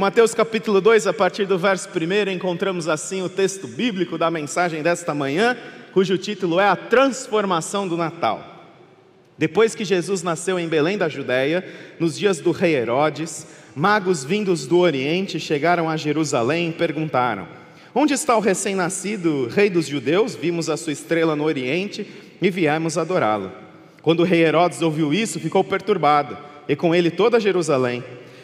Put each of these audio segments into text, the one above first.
Mateus capítulo 2, a partir do verso 1, encontramos assim o texto bíblico da mensagem desta manhã, cujo título é A Transformação do Natal. Depois que Jesus nasceu em Belém da Judéia, nos dias do rei Herodes, magos vindos do Oriente chegaram a Jerusalém e perguntaram: Onde está o recém-nascido rei dos judeus? Vimos a sua estrela no Oriente e viemos adorá-lo. Quando o rei Herodes ouviu isso, ficou perturbado, e com ele toda Jerusalém.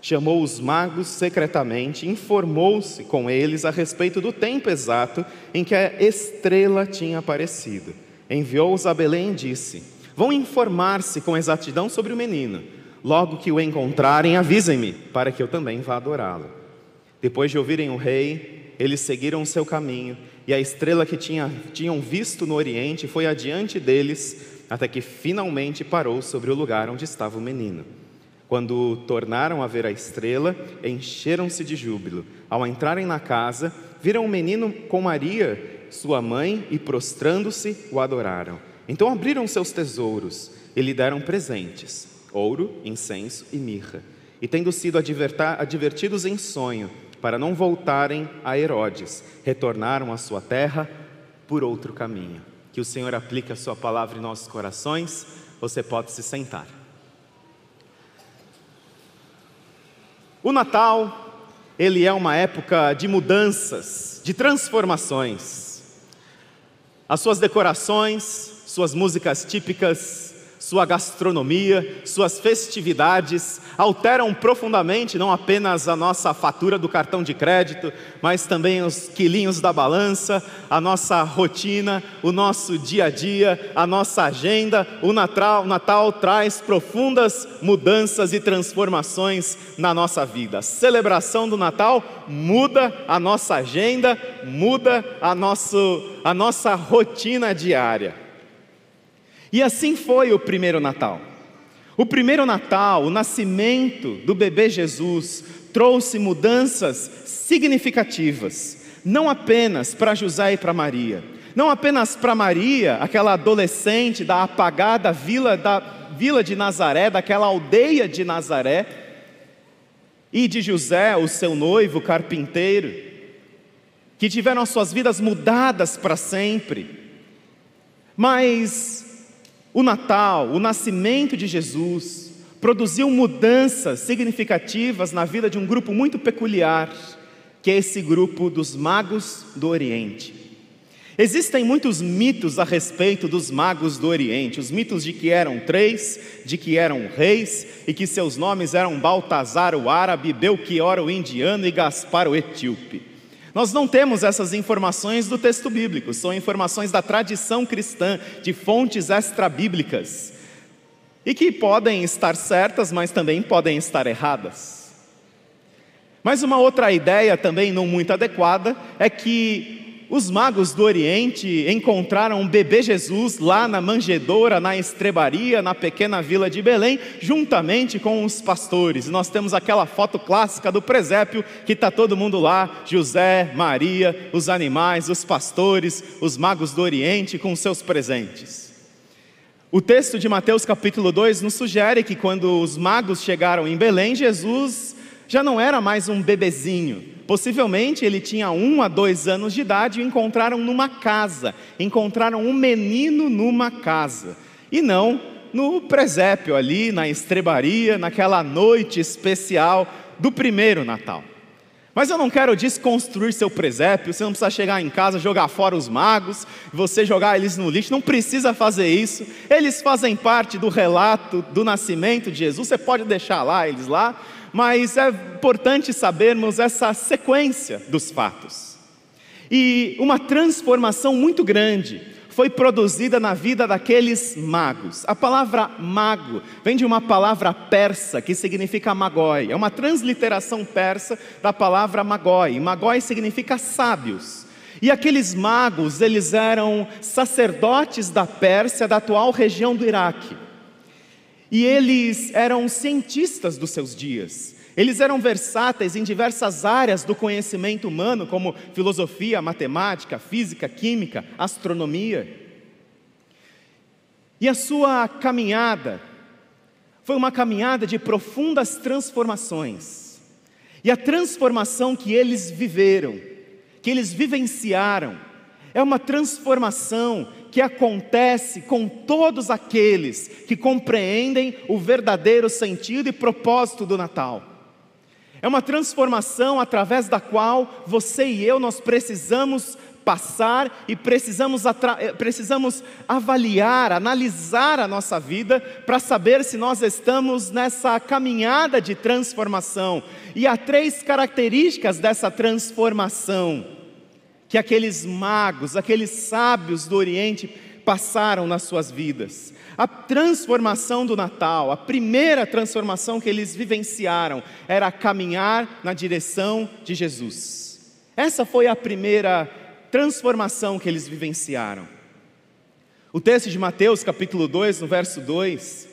chamou os magos secretamente, informou-se com eles a respeito do tempo exato em que a estrela tinha aparecido. Enviou-os a Belém e disse: Vão informar-se com exatidão sobre o menino. Logo que o encontrarem, avisem-me, para que eu também vá adorá-lo. Depois de ouvirem o rei, eles seguiram o seu caminho, e a estrela que tinha, tinham visto no oriente foi adiante deles, até que finalmente parou sobre o lugar onde estava o menino. Quando tornaram a ver a estrela, encheram-se de júbilo. Ao entrarem na casa, viram o um menino com Maria, sua mãe, e prostrando-se, o adoraram. Então abriram seus tesouros e lhe deram presentes: ouro, incenso e mirra. E tendo sido advertidos em sonho, para não voltarem a Herodes, retornaram à sua terra por outro caminho. Que o Senhor aplique a sua palavra em nossos corações. Você pode se sentar. O Natal, ele é uma época de mudanças, de transformações. As suas decorações, suas músicas típicas, sua gastronomia, suas festividades alteram profundamente não apenas a nossa fatura do cartão de crédito, mas também os quilinhos da balança, a nossa rotina, o nosso dia a dia, a nossa agenda. O Natal, o Natal traz profundas mudanças e transformações na nossa vida. A celebração do Natal muda a nossa agenda, muda a, nosso, a nossa rotina diária. E assim foi o primeiro Natal. O primeiro Natal, o nascimento do bebê Jesus, trouxe mudanças significativas, não apenas para José e para Maria, não apenas para Maria, aquela adolescente da apagada vila da vila de Nazaré, daquela aldeia de Nazaré, e de José, o seu noivo carpinteiro, que tiveram suas vidas mudadas para sempre. Mas o Natal, o nascimento de Jesus, produziu mudanças significativas na vida de um grupo muito peculiar, que é esse grupo dos magos do Oriente. Existem muitos mitos a respeito dos magos do Oriente, os mitos de que eram três, de que eram reis e que seus nomes eram Baltazar o árabe, Belchior o indiano e Gaspar o etíope. Nós não temos essas informações do texto bíblico, são informações da tradição cristã, de fontes extra-bíblicas, e que podem estar certas, mas também podem estar erradas. Mas uma outra ideia também não muito adequada é que os magos do Oriente encontraram um bebê Jesus lá na manjedoura, na estrebaria, na pequena vila de Belém, juntamente com os pastores. Nós temos aquela foto clássica do presépio que está todo mundo lá: José, Maria, os animais, os pastores, os magos do Oriente com seus presentes. O texto de Mateus capítulo 2 nos sugere que quando os magos chegaram em Belém, Jesus já não era mais um bebezinho. Possivelmente ele tinha um a dois anos de idade e encontraram numa casa. Encontraram um menino numa casa. E não no presépio ali, na estrebaria, naquela noite especial do primeiro Natal. Mas eu não quero desconstruir seu presépio, você não precisa chegar em casa, jogar fora os magos, você jogar eles no lixo, não precisa fazer isso. Eles fazem parte do relato do nascimento de Jesus, você pode deixar lá eles lá, mas é importante sabermos essa sequência dos fatos. E uma transformação muito grande foi produzida na vida daqueles magos. A palavra mago vem de uma palavra persa que significa magói. É uma transliteração persa da palavra magói. Magói significa sábios. E aqueles magos, eles eram sacerdotes da Pérsia, da atual região do Iraque. E eles eram cientistas dos seus dias. Eles eram versáteis em diversas áreas do conhecimento humano, como filosofia, matemática, física, química, astronomia. E a sua caminhada foi uma caminhada de profundas transformações. E a transformação que eles viveram, que eles vivenciaram, é uma transformação que acontece com todos aqueles que compreendem o verdadeiro sentido e propósito do Natal. É uma transformação através da qual você e eu nós precisamos passar e precisamos, eh, precisamos avaliar, analisar a nossa vida para saber se nós estamos nessa caminhada de transformação. E há três características dessa transformação que aqueles magos, aqueles sábios do Oriente passaram nas suas vidas. A transformação do Natal, a primeira transformação que eles vivenciaram era caminhar na direção de Jesus. Essa foi a primeira transformação que eles vivenciaram. O texto de Mateus, capítulo 2, no verso 2,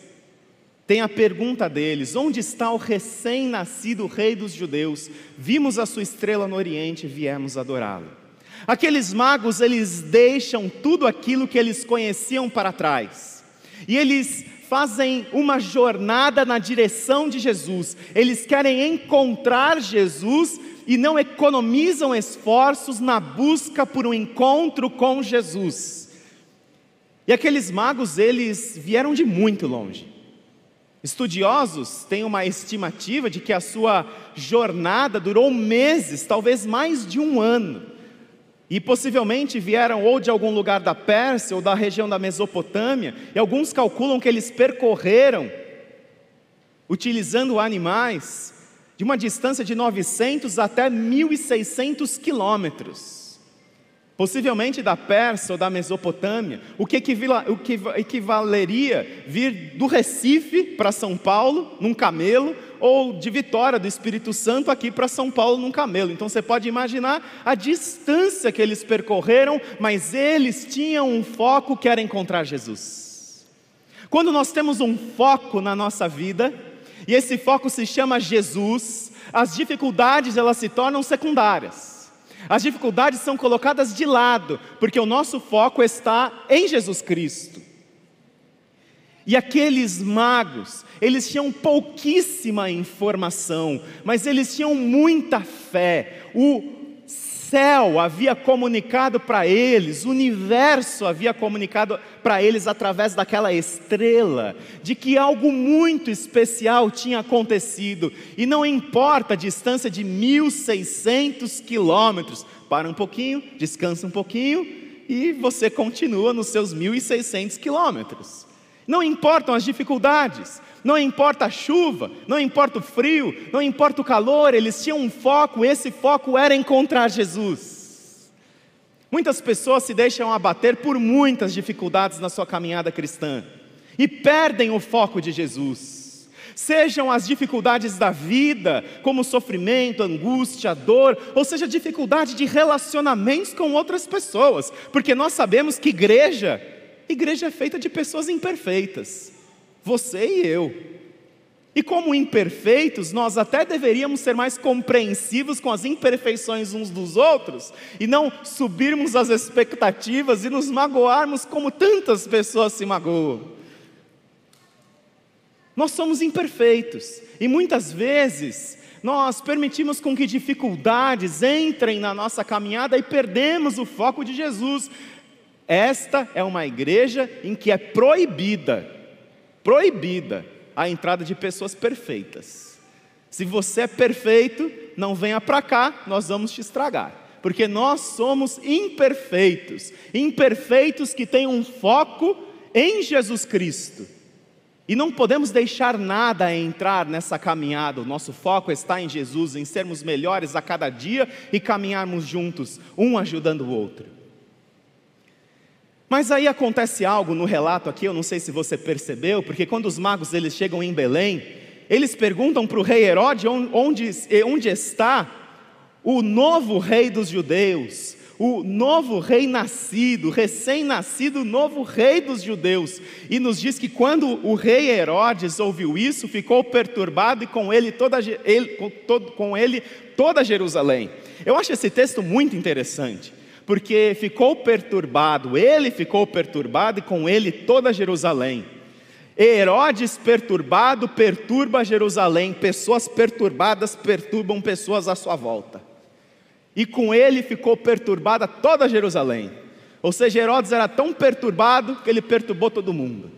tem a pergunta deles: Onde está o recém-nascido rei dos judeus? Vimos a sua estrela no Oriente e viemos adorá-lo. Aqueles magos, eles deixam tudo aquilo que eles conheciam para trás. E eles fazem uma jornada na direção de Jesus. Eles querem encontrar Jesus e não economizam esforços na busca por um encontro com Jesus. E aqueles magos, eles vieram de muito longe. Estudiosos têm uma estimativa de que a sua jornada durou meses, talvez mais de um ano. E possivelmente vieram ou de algum lugar da Pérsia ou da região da Mesopotâmia, e alguns calculam que eles percorreram, utilizando animais, de uma distância de 900 até 1.600 quilômetros, possivelmente da Pérsia ou da Mesopotâmia, o que, equivaleria vir do Recife para São Paulo num camelo, ou de Vitória do Espírito Santo aqui para São Paulo num camelo. Então você pode imaginar a distância que eles percorreram, mas eles tinham um foco que era encontrar Jesus. Quando nós temos um foco na nossa vida, e esse foco se chama Jesus, as dificuldades elas se tornam secundárias. As dificuldades são colocadas de lado, porque o nosso foco está em Jesus Cristo. E aqueles magos, eles tinham pouquíssima informação, mas eles tinham muita fé. O céu havia comunicado para eles, o universo havia comunicado para eles através daquela estrela, de que algo muito especial tinha acontecido, e não importa a distância de 1.600 quilômetros, para um pouquinho, descansa um pouquinho, e você continua nos seus 1.600 quilômetros. Não importam as dificuldades, não importa a chuva, não importa o frio, não importa o calor, eles tinham um foco, esse foco era encontrar Jesus. Muitas pessoas se deixam abater por muitas dificuldades na sua caminhada cristã e perdem o foco de Jesus. Sejam as dificuldades da vida, como sofrimento, angústia, dor, ou seja, dificuldade de relacionamentos com outras pessoas, porque nós sabemos que igreja, igreja é feita de pessoas imperfeitas você e eu. E como imperfeitos, nós até deveríamos ser mais compreensivos com as imperfeições uns dos outros e não subirmos as expectativas e nos magoarmos como tantas pessoas se magoam. Nós somos imperfeitos e muitas vezes nós permitimos com que dificuldades entrem na nossa caminhada e perdemos o foco de Jesus. Esta é uma igreja em que é proibida proibida a entrada de pessoas perfeitas. Se você é perfeito, não venha para cá, nós vamos te estragar. Porque nós somos imperfeitos, imperfeitos que têm um foco em Jesus Cristo. E não podemos deixar nada entrar nessa caminhada. O nosso foco está em Jesus, em sermos melhores a cada dia e caminharmos juntos, um ajudando o outro. Mas aí acontece algo no relato aqui, eu não sei se você percebeu, porque quando os magos eles chegam em Belém, eles perguntam para o rei Herodes onde, onde está o novo rei dos judeus, o novo rei nascido, recém-nascido, novo rei dos judeus. E nos diz que quando o rei Herodes ouviu isso, ficou perturbado e com ele toda, ele, com, todo, com ele toda Jerusalém. Eu acho esse texto muito interessante, porque ficou perturbado, ele ficou perturbado e com ele toda Jerusalém. Herodes perturbado perturba Jerusalém, pessoas perturbadas perturbam pessoas à sua volta. E com ele ficou perturbada toda Jerusalém. Ou seja, Herodes era tão perturbado que ele perturbou todo mundo.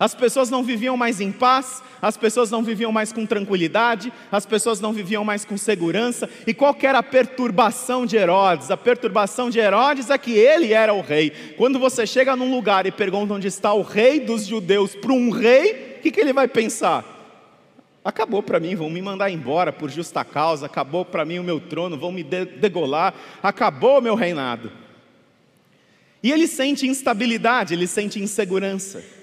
As pessoas não viviam mais em paz, as pessoas não viviam mais com tranquilidade, as pessoas não viviam mais com segurança. E qual era a perturbação de Herodes? A perturbação de Herodes é que ele era o rei. Quando você chega num lugar e pergunta onde está o rei dos judeus para um rei, o que, que ele vai pensar? Acabou para mim, vão me mandar embora por justa causa, acabou para mim o meu trono, vão me degolar, acabou o meu reinado. E ele sente instabilidade, ele sente insegurança.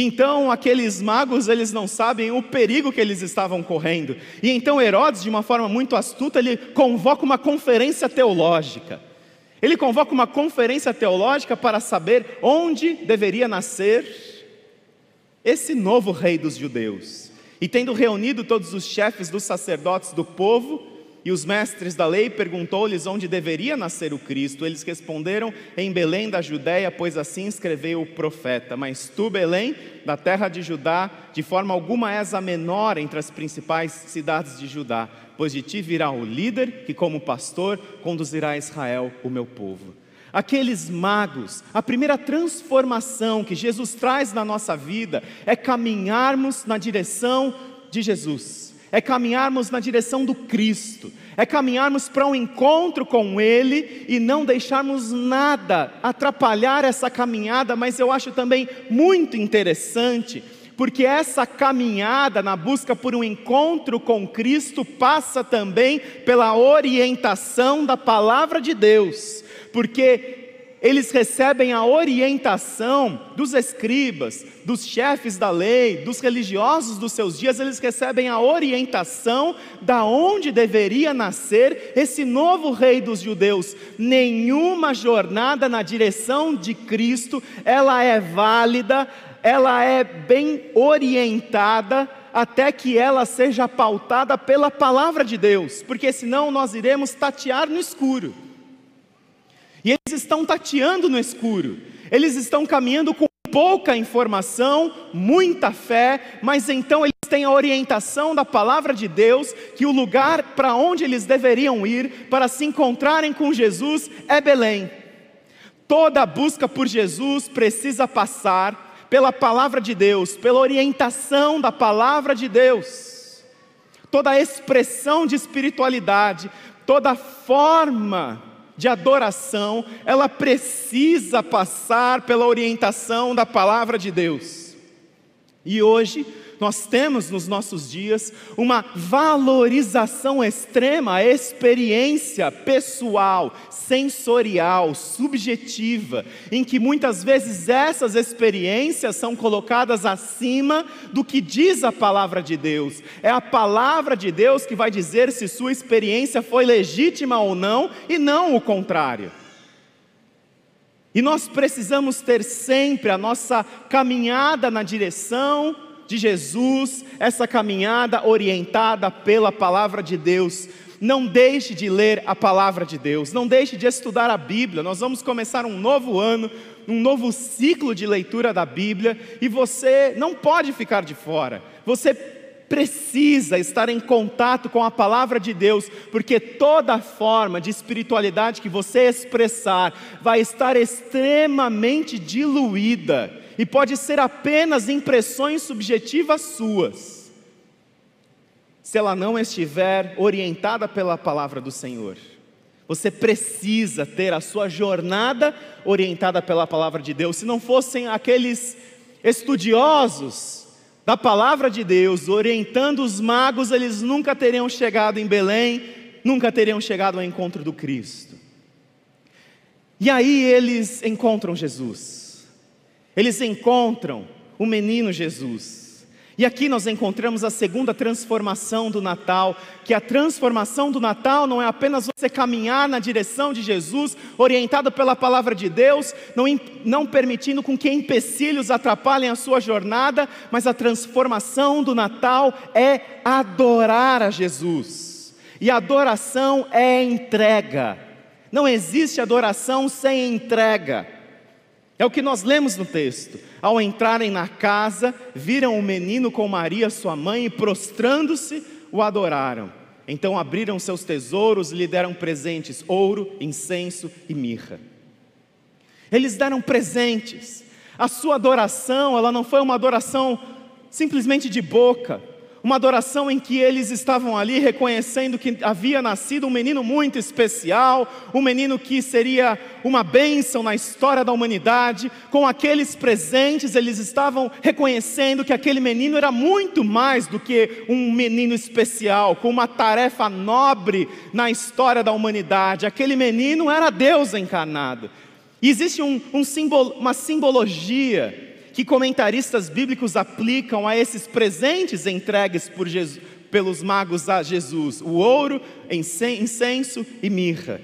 Então aqueles magos, eles não sabem o perigo que eles estavam correndo. E então Herodes, de uma forma muito astuta, ele convoca uma conferência teológica. Ele convoca uma conferência teológica para saber onde deveria nascer esse novo rei dos judeus. E tendo reunido todos os chefes dos sacerdotes do povo, e os mestres da lei perguntou-lhes onde deveria nascer o Cristo. Eles responderam: Em Belém da Judéia, pois assim escreveu o profeta. Mas tu, Belém, da terra de Judá, de forma alguma és a menor entre as principais cidades de Judá, pois de ti virá o líder que, como pastor, conduzirá a Israel, o meu povo. Aqueles magos, a primeira transformação que Jesus traz na nossa vida é caminharmos na direção de Jesus é caminharmos na direção do Cristo, é caminharmos para um encontro com Ele e não deixarmos nada atrapalhar essa caminhada, mas eu acho também muito interessante, porque essa caminhada na busca por um encontro com Cristo passa também pela orientação da palavra de Deus, porque eles recebem a orientação dos escribas, dos chefes da lei, dos religiosos dos seus dias, eles recebem a orientação da onde deveria nascer esse novo rei dos judeus. Nenhuma jornada na direção de Cristo, ela é válida, ela é bem orientada até que ela seja pautada pela palavra de Deus, porque senão nós iremos tatear no escuro. E eles estão tateando no escuro, eles estão caminhando com pouca informação, muita fé, mas então eles têm a orientação da palavra de Deus que o lugar para onde eles deveriam ir para se encontrarem com Jesus é Belém. Toda busca por Jesus precisa passar pela palavra de Deus, pela orientação da palavra de Deus. Toda expressão de espiritualidade, toda forma de adoração, ela precisa passar pela orientação da palavra de Deus. E hoje, nós temos nos nossos dias uma valorização extrema, a experiência pessoal, sensorial, subjetiva, em que muitas vezes essas experiências são colocadas acima do que diz a palavra de Deus. É a palavra de Deus que vai dizer se sua experiência foi legítima ou não, e não o contrário. E nós precisamos ter sempre a nossa caminhada na direção de Jesus, essa caminhada orientada pela palavra de Deus. Não deixe de ler a palavra de Deus, não deixe de estudar a Bíblia. Nós vamos começar um novo ano, um novo ciclo de leitura da Bíblia e você não pode ficar de fora. Você precisa estar em contato com a palavra de Deus, porque toda forma de espiritualidade que você expressar vai estar extremamente diluída e pode ser apenas impressões subjetivas suas, se ela não estiver orientada pela palavra do Senhor. Você precisa ter a sua jornada orientada pela palavra de Deus. Se não fossem aqueles estudiosos da palavra de Deus orientando os magos, eles nunca teriam chegado em Belém, nunca teriam chegado ao encontro do Cristo. E aí eles encontram Jesus eles encontram o menino Jesus. E aqui nós encontramos a segunda transformação do Natal, que a transformação do Natal não é apenas você caminhar na direção de Jesus, orientado pela palavra de Deus, não, não permitindo com que empecilhos atrapalhem a sua jornada, mas a transformação do Natal é adorar a Jesus. E adoração é entrega. Não existe adoração sem entrega. É o que nós lemos no texto. Ao entrarem na casa, viram o menino com Maria, sua mãe, e prostrando-se, o adoraram. Então abriram seus tesouros e lhe deram presentes: ouro, incenso e mirra. Eles deram presentes. A sua adoração, ela não foi uma adoração simplesmente de boca, uma adoração em que eles estavam ali reconhecendo que havia nascido um menino muito especial, um menino que seria uma bênção na história da humanidade. Com aqueles presentes, eles estavam reconhecendo que aquele menino era muito mais do que um menino especial, com uma tarefa nobre na história da humanidade. Aquele menino era Deus encarnado. E existe um, um simbolo, uma simbologia que comentaristas bíblicos aplicam a esses presentes entregues Jesus, pelos magos a Jesus: o ouro, incenso e mirra.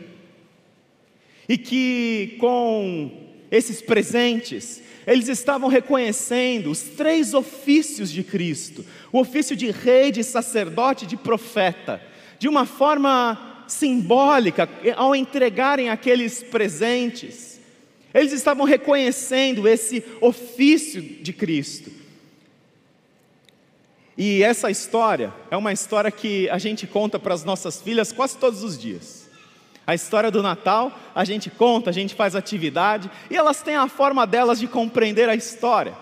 E que com esses presentes, eles estavam reconhecendo os três ofícios de Cristo: o ofício de rei, de sacerdote, de profeta, de uma forma simbólica, ao entregarem aqueles presentes eles estavam reconhecendo esse ofício de Cristo. E essa história é uma história que a gente conta para as nossas filhas quase todos os dias. A história do Natal, a gente conta, a gente faz atividade, e elas têm a forma delas de compreender a história.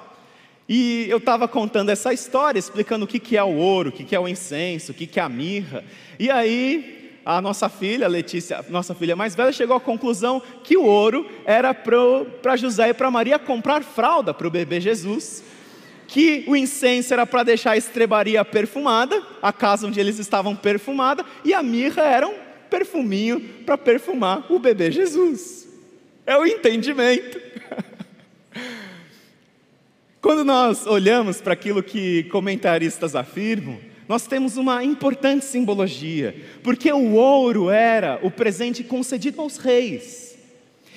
E eu estava contando essa história, explicando o que, que é o ouro, o que, que é o incenso, o que, que é a mirra. E aí a nossa filha, Letícia, nossa filha mais velha, chegou à conclusão que o ouro era para José e para Maria comprar fralda para o bebê Jesus, que o incenso era para deixar a estrebaria perfumada, a casa onde eles estavam perfumada, e a mirra era um perfuminho para perfumar o bebê Jesus. É o entendimento. Quando nós olhamos para aquilo que comentaristas afirmam, nós temos uma importante simbologia, porque o ouro era o presente concedido aos reis.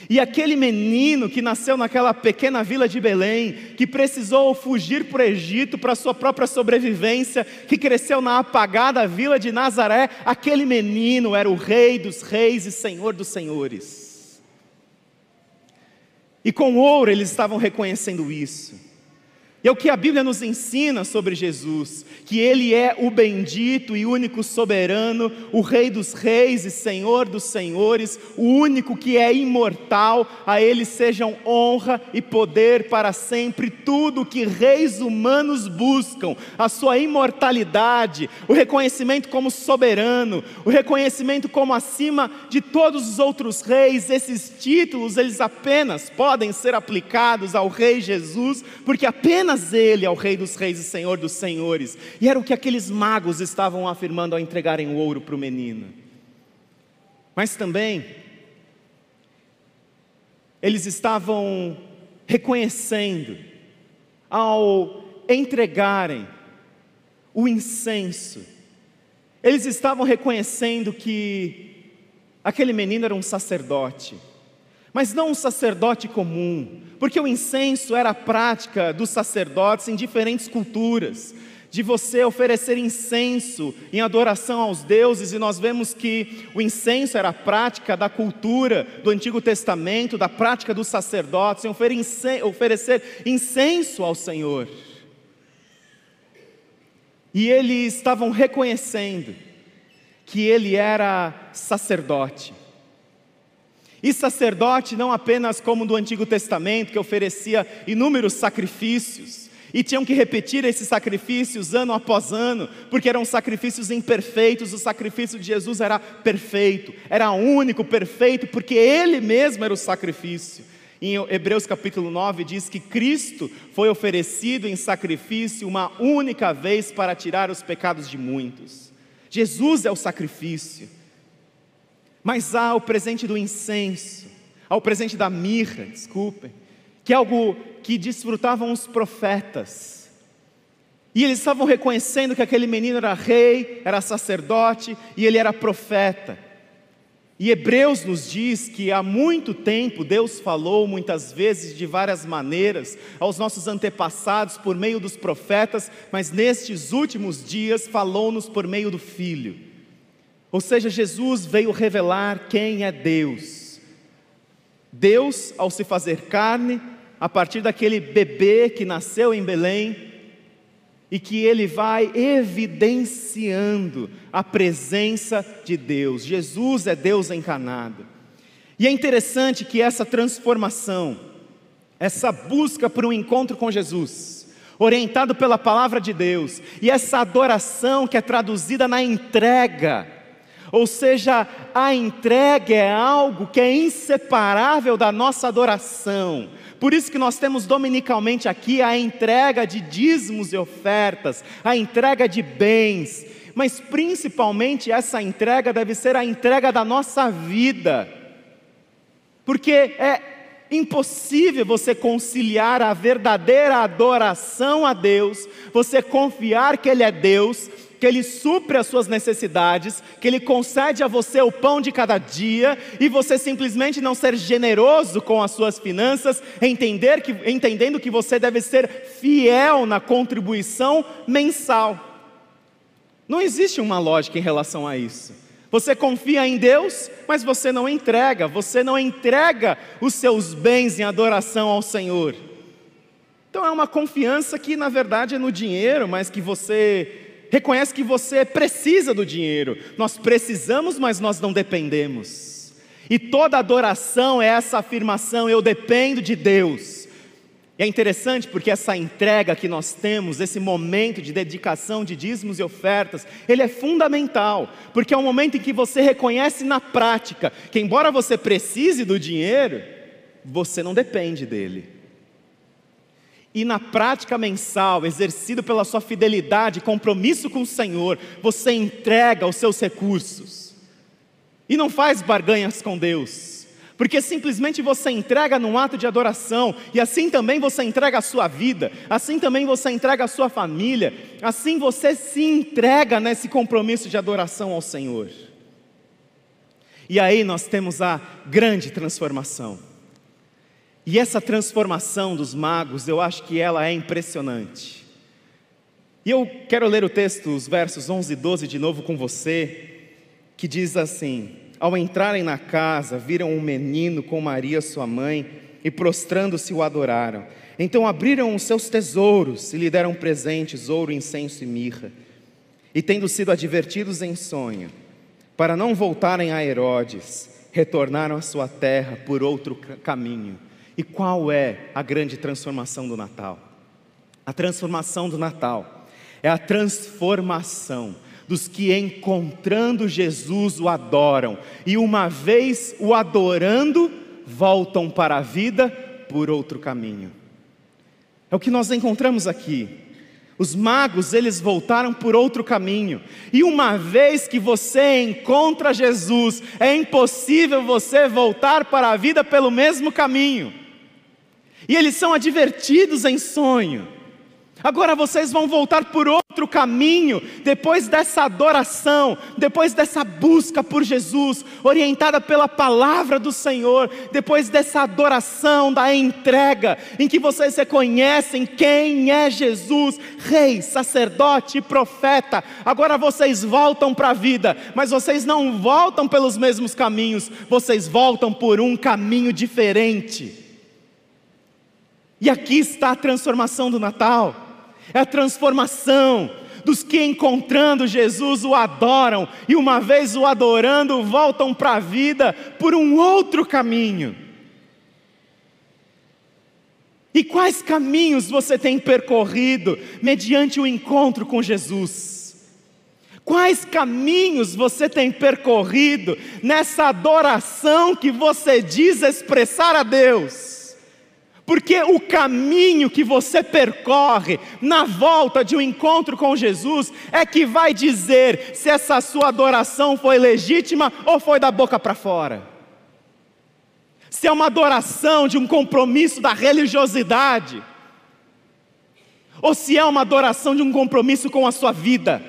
E aquele menino que nasceu naquela pequena vila de Belém, que precisou fugir para o Egito para sua própria sobrevivência, que cresceu na apagada vila de Nazaré, aquele menino era o rei dos reis e senhor dos senhores. E com ouro eles estavam reconhecendo isso. E é o que a Bíblia nos ensina sobre Jesus, que Ele é o bendito e único soberano, o Rei dos reis e Senhor dos senhores, o único que é imortal, a Ele sejam honra e poder para sempre, tudo o que reis humanos buscam, a sua imortalidade, o reconhecimento como soberano, o reconhecimento como acima de todos os outros reis, esses títulos, eles apenas podem ser aplicados ao Rei Jesus, porque apenas apenas Ele é o Rei dos Reis e Senhor dos Senhores. E era o que aqueles magos estavam afirmando ao entregarem o ouro para o menino. Mas também, eles estavam reconhecendo, ao entregarem o incenso, eles estavam reconhecendo que aquele menino era um sacerdote mas não um sacerdote comum, porque o incenso era a prática dos sacerdotes em diferentes culturas, de você oferecer incenso em adoração aos deuses, e nós vemos que o incenso era a prática da cultura do Antigo Testamento, da prática dos sacerdotes, em oferecer incenso ao Senhor. E eles estavam reconhecendo que ele era sacerdote e sacerdote não apenas como do Antigo Testamento, que oferecia inúmeros sacrifícios, e tinham que repetir esses sacrifícios ano após ano, porque eram sacrifícios imperfeitos, o sacrifício de Jesus era perfeito, era único, perfeito, porque Ele mesmo era o sacrifício. Em Hebreus capítulo 9 diz que Cristo foi oferecido em sacrifício uma única vez para tirar os pecados de muitos. Jesus é o sacrifício. Mas há o presente do incenso, há o presente da mirra, desculpem, que é algo que desfrutavam os profetas. E eles estavam reconhecendo que aquele menino era rei, era sacerdote e ele era profeta. E Hebreus nos diz que há muito tempo Deus falou muitas vezes de várias maneiras aos nossos antepassados por meio dos profetas, mas nestes últimos dias falou-nos por meio do Filho. Ou seja, Jesus veio revelar quem é Deus. Deus, ao se fazer carne, a partir daquele bebê que nasceu em Belém, e que ele vai evidenciando a presença de Deus. Jesus é Deus encarnado. E é interessante que essa transformação, essa busca por um encontro com Jesus, orientado pela palavra de Deus, e essa adoração que é traduzida na entrega, ou seja, a entrega é algo que é inseparável da nossa adoração. Por isso que nós temos dominicalmente aqui a entrega de dízimos e ofertas, a entrega de bens, mas principalmente essa entrega deve ser a entrega da nossa vida. Porque é impossível você conciliar a verdadeira adoração a Deus, você confiar que Ele é Deus, que Ele supre as suas necessidades, que Ele concede a você o pão de cada dia, e você simplesmente não ser generoso com as suas finanças, entender que, entendendo que você deve ser fiel na contribuição mensal. Não existe uma lógica em relação a isso. Você confia em Deus, mas você não entrega, você não entrega os seus bens em adoração ao Senhor. Então é uma confiança que na verdade é no dinheiro, mas que você reconhece que você precisa do dinheiro. Nós precisamos, mas nós não dependemos. E toda adoração é essa afirmação: eu dependo de Deus. E é interessante porque essa entrega que nós temos, esse momento de dedicação de dízimos e ofertas, ele é fundamental, porque é um momento em que você reconhece na prática que, embora você precise do dinheiro, você não depende dele e na prática mensal, exercido pela sua fidelidade, compromisso com o Senhor, você entrega os seus recursos e não faz barganhas com Deus, porque simplesmente você entrega num ato de adoração, e assim também você entrega a sua vida, assim também você entrega a sua família, assim você se entrega nesse compromisso de adoração ao Senhor. E aí nós temos a grande transformação. E essa transformação dos magos, eu acho que ela é impressionante. E eu quero ler o texto, os versos 11 e 12 de novo com você, que diz assim: Ao entrarem na casa, viram um menino com Maria, sua mãe, e prostrando-se o adoraram. Então abriram os seus tesouros e lhe deram presentes, ouro, incenso e mirra. E tendo sido advertidos em sonho, para não voltarem a Herodes, retornaram à sua terra por outro caminho e qual é a grande transformação do Natal? A transformação do Natal é a transformação dos que encontrando Jesus o adoram e uma vez o adorando, voltam para a vida por outro caminho. É o que nós encontramos aqui. Os magos, eles voltaram por outro caminho. E uma vez que você encontra Jesus, é impossível você voltar para a vida pelo mesmo caminho. E eles são advertidos em sonho. Agora vocês vão voltar por outro caminho, depois dessa adoração, depois dessa busca por Jesus, orientada pela palavra do Senhor, depois dessa adoração, da entrega, em que vocês reconhecem quem é Jesus, Rei, sacerdote e profeta. Agora vocês voltam para a vida, mas vocês não voltam pelos mesmos caminhos, vocês voltam por um caminho diferente. E aqui está a transformação do Natal. É a transformação dos que encontrando Jesus o adoram e uma vez o adorando voltam para a vida por um outro caminho. E quais caminhos você tem percorrido mediante o encontro com Jesus? Quais caminhos você tem percorrido nessa adoração que você diz expressar a Deus? Porque o caminho que você percorre na volta de um encontro com Jesus é que vai dizer se essa sua adoração foi legítima ou foi da boca para fora. Se é uma adoração de um compromisso da religiosidade, ou se é uma adoração de um compromisso com a sua vida,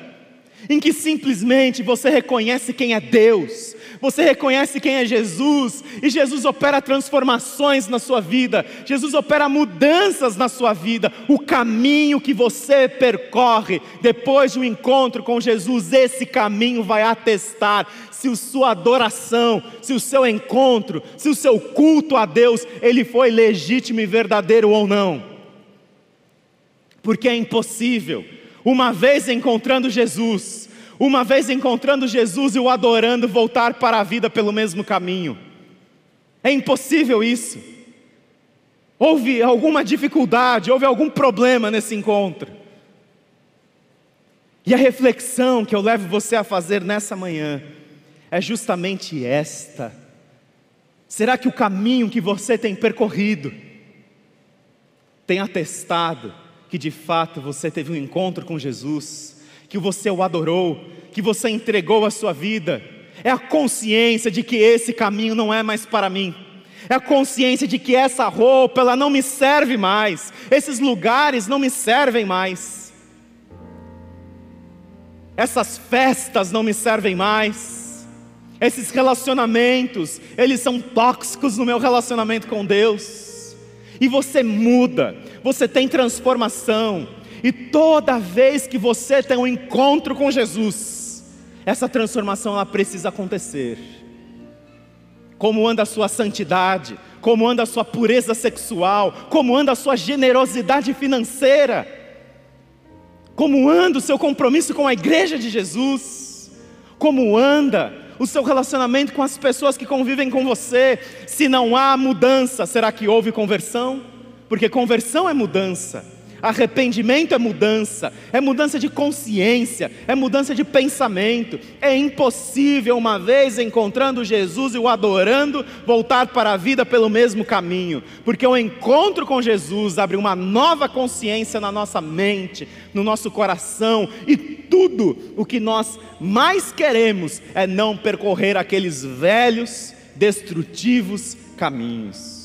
em que simplesmente você reconhece quem é Deus, você reconhece quem é Jesus, e Jesus opera transformações na sua vida, Jesus opera mudanças na sua vida. O caminho que você percorre depois de um encontro com Jesus, esse caminho vai atestar se a sua adoração, se o seu encontro, se o seu culto a Deus, ele foi legítimo e verdadeiro ou não. Porque é impossível, uma vez encontrando Jesus, uma vez encontrando Jesus e o adorando, voltar para a vida pelo mesmo caminho. É impossível isso. Houve alguma dificuldade, houve algum problema nesse encontro. E a reflexão que eu levo você a fazer nessa manhã é justamente esta: será que o caminho que você tem percorrido tem atestado que de fato você teve um encontro com Jesus? Que você o adorou, que você entregou a sua vida. É a consciência de que esse caminho não é mais para mim. É a consciência de que essa roupa ela não me serve mais. Esses lugares não me servem mais. Essas festas não me servem mais. Esses relacionamentos, eles são tóxicos no meu relacionamento com Deus. E você muda, você tem transformação, e toda vez que você tem um encontro com Jesus, essa transformação ela precisa acontecer. Como anda a sua santidade, como anda a sua pureza sexual, como anda a sua generosidade financeira, como anda o seu compromisso com a igreja de Jesus, como anda o seu relacionamento com as pessoas que convivem com você. Se não há mudança, será que houve conversão? Porque conversão é mudança. Arrependimento é mudança, é mudança de consciência, é mudança de pensamento. É impossível, uma vez encontrando Jesus e o adorando, voltar para a vida pelo mesmo caminho, porque o encontro com Jesus abre uma nova consciência na nossa mente, no nosso coração, e tudo o que nós mais queremos é não percorrer aqueles velhos, destrutivos caminhos.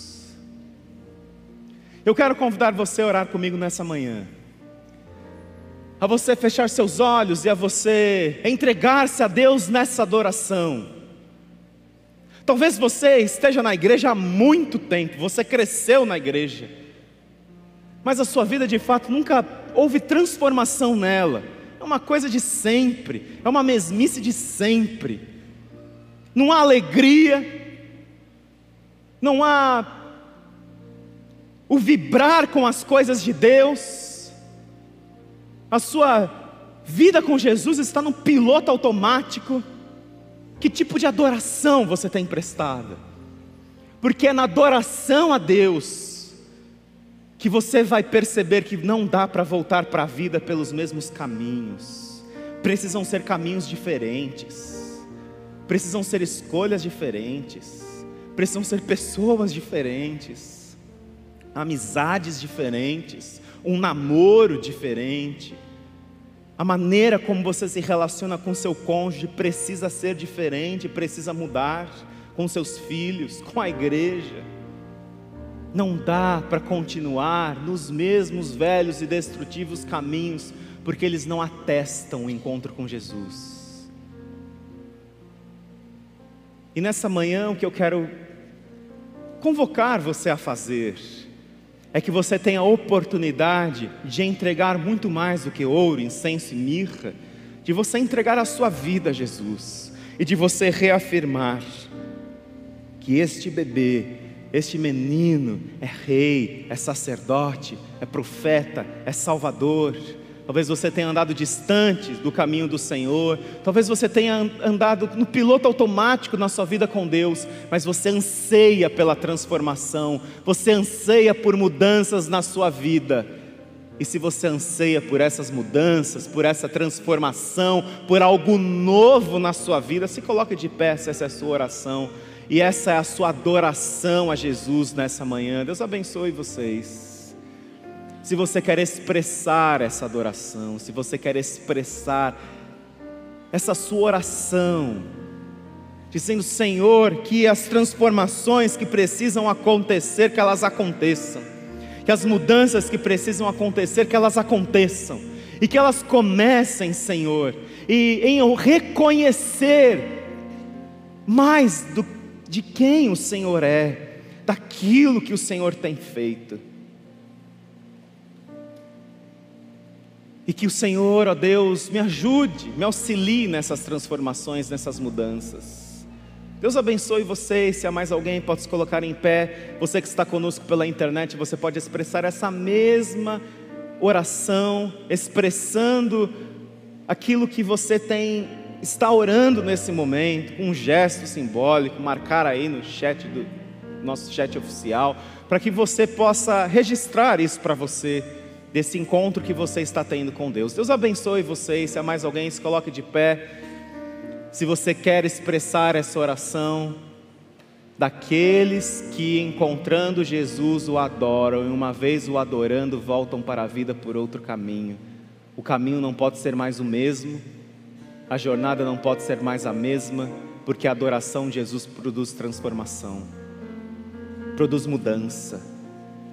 Eu quero convidar você a orar comigo nessa manhã. A você fechar seus olhos e a você entregar-se a Deus nessa adoração. Talvez você esteja na igreja há muito tempo, você cresceu na igreja, mas a sua vida de fato nunca houve transformação nela. É uma coisa de sempre, é uma mesmice de sempre. Não há alegria, não há o vibrar com as coisas de Deus, a sua vida com Jesus está no piloto automático. Que tipo de adoração você tem prestado? Porque é na adoração a Deus que você vai perceber que não dá para voltar para a vida pelos mesmos caminhos. Precisam ser caminhos diferentes. Precisam ser escolhas diferentes. Precisam ser pessoas diferentes amizades diferentes, um namoro diferente. A maneira como você se relaciona com seu cônjuge precisa ser diferente, precisa mudar com seus filhos, com a igreja. Não dá para continuar nos mesmos velhos e destrutivos caminhos, porque eles não atestam o encontro com Jesus. E nessa manhã o que eu quero convocar você a fazer, é que você tem a oportunidade de entregar muito mais do que ouro, incenso e mirra, de você entregar a sua vida a Jesus e de você reafirmar que este bebê, este menino é rei, é sacerdote, é profeta, é salvador Talvez você tenha andado distante do caminho do Senhor. Talvez você tenha andado no piloto automático na sua vida com Deus. Mas você anseia pela transformação. Você anseia por mudanças na sua vida. E se você anseia por essas mudanças, por essa transformação, por algo novo na sua vida, se coloque de pé, se essa é a sua oração. E essa é a sua adoração a Jesus nessa manhã. Deus abençoe vocês se você quer expressar essa adoração, se você quer expressar essa sua oração, dizendo, Senhor, que as transformações que precisam acontecer, que elas aconteçam, que as mudanças que precisam acontecer, que elas aconteçam e que elas comecem, Senhor, e em reconhecer mais do, de quem o Senhor é, daquilo que o Senhor tem feito. E que o Senhor, ó Deus, me ajude, me auxilie nessas transformações, nessas mudanças. Deus abençoe vocês. Se há mais alguém, pode se colocar em pé. Você que está conosco pela internet, você pode expressar essa mesma oração, expressando aquilo que você tem está orando nesse momento, com um gesto simbólico, marcar aí no chat do nosso chat oficial, para que você possa registrar isso para você desse encontro que você está tendo com Deus. Deus abençoe vocês. Se há mais alguém, se coloque de pé. Se você quer expressar essa oração, daqueles que encontrando Jesus o adoram e uma vez o adorando voltam para a vida por outro caminho. O caminho não pode ser mais o mesmo, a jornada não pode ser mais a mesma, porque a adoração de Jesus produz transformação, produz mudança,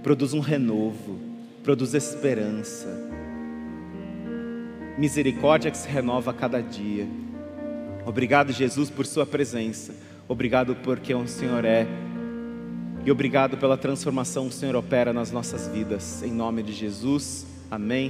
produz um renovo produz esperança, misericórdia que se renova a cada dia. Obrigado, Jesus, por Sua presença. Obrigado porque o Senhor é. E obrigado pela transformação que o Senhor opera nas nossas vidas. Em nome de Jesus. Amém.